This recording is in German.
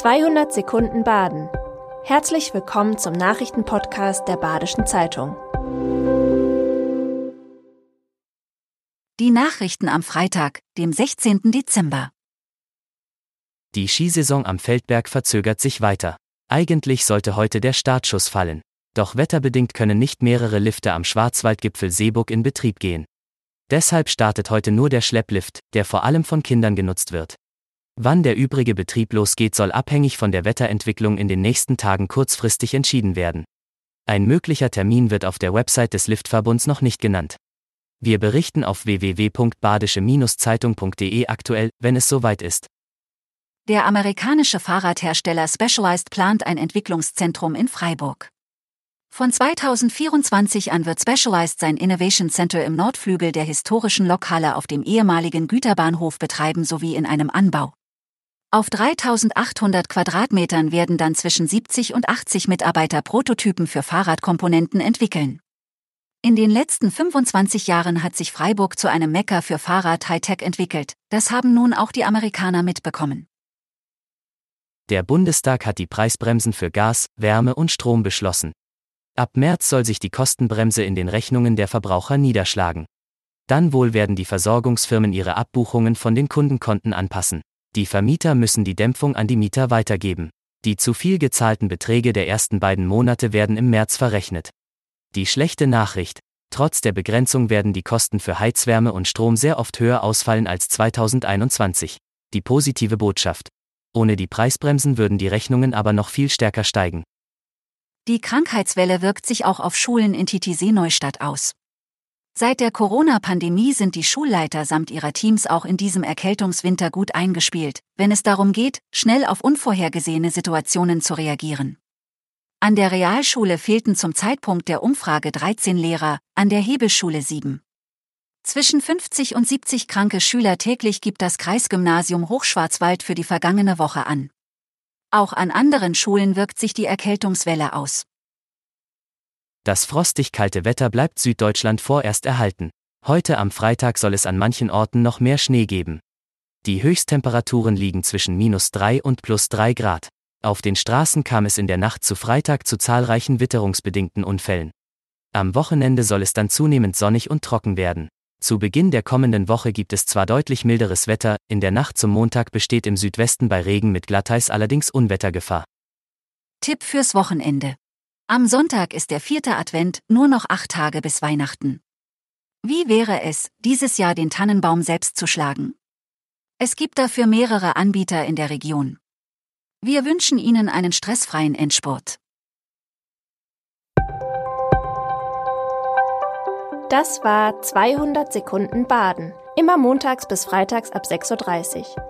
200 Sekunden Baden. Herzlich willkommen zum Nachrichtenpodcast der Badischen Zeitung. Die Nachrichten am Freitag, dem 16. Dezember. Die Skisaison am Feldberg verzögert sich weiter. Eigentlich sollte heute der Startschuss fallen. Doch wetterbedingt können nicht mehrere Lifte am Schwarzwaldgipfel Seeburg in Betrieb gehen. Deshalb startet heute nur der Schlepplift, der vor allem von Kindern genutzt wird. Wann der übrige Betrieb losgeht, soll abhängig von der Wetterentwicklung in den nächsten Tagen kurzfristig entschieden werden. Ein möglicher Termin wird auf der Website des Liftverbunds noch nicht genannt. Wir berichten auf www.badische-zeitung.de aktuell, wenn es soweit ist. Der amerikanische Fahrradhersteller Specialized plant ein Entwicklungszentrum in Freiburg. Von 2024 an wird Specialized sein Innovation Center im Nordflügel der historischen Lokhalle auf dem ehemaligen Güterbahnhof betreiben sowie in einem Anbau. Auf 3800 Quadratmetern werden dann zwischen 70 und 80 Mitarbeiter Prototypen für Fahrradkomponenten entwickeln. In den letzten 25 Jahren hat sich Freiburg zu einem Mecker für Fahrrad-Hightech entwickelt. Das haben nun auch die Amerikaner mitbekommen. Der Bundestag hat die Preisbremsen für Gas, Wärme und Strom beschlossen. Ab März soll sich die Kostenbremse in den Rechnungen der Verbraucher niederschlagen. Dann wohl werden die Versorgungsfirmen ihre Abbuchungen von den Kundenkonten anpassen. Die Vermieter müssen die Dämpfung an die Mieter weitergeben. Die zu viel gezahlten Beträge der ersten beiden Monate werden im März verrechnet. Die schlechte Nachricht, trotz der Begrenzung werden die Kosten für Heizwärme und Strom sehr oft höher ausfallen als 2021. Die positive Botschaft. Ohne die Preisbremsen würden die Rechnungen aber noch viel stärker steigen. Die Krankheitswelle wirkt sich auch auf Schulen in Titisee Neustadt aus. Seit der Corona-Pandemie sind die Schulleiter samt ihrer Teams auch in diesem Erkältungswinter gut eingespielt, wenn es darum geht, schnell auf unvorhergesehene Situationen zu reagieren. An der Realschule fehlten zum Zeitpunkt der Umfrage 13 Lehrer, an der Hebelschule 7. Zwischen 50 und 70 kranke Schüler täglich gibt das Kreisgymnasium Hochschwarzwald für die vergangene Woche an. Auch an anderen Schulen wirkt sich die Erkältungswelle aus. Das frostig kalte Wetter bleibt Süddeutschland vorerst erhalten. Heute am Freitag soll es an manchen Orten noch mehr Schnee geben. Die Höchsttemperaturen liegen zwischen minus 3 und plus 3 Grad. Auf den Straßen kam es in der Nacht zu Freitag zu zahlreichen witterungsbedingten Unfällen. Am Wochenende soll es dann zunehmend sonnig und trocken werden. Zu Beginn der kommenden Woche gibt es zwar deutlich milderes Wetter, in der Nacht zum Montag besteht im Südwesten bei Regen mit Glatteis allerdings Unwettergefahr. Tipp fürs Wochenende. Am Sonntag ist der vierte Advent, nur noch acht Tage bis Weihnachten. Wie wäre es, dieses Jahr den Tannenbaum selbst zu schlagen? Es gibt dafür mehrere Anbieter in der Region. Wir wünschen Ihnen einen stressfreien Endspurt. Das war 200 Sekunden Baden. Immer montags bis freitags ab 6.30 Uhr.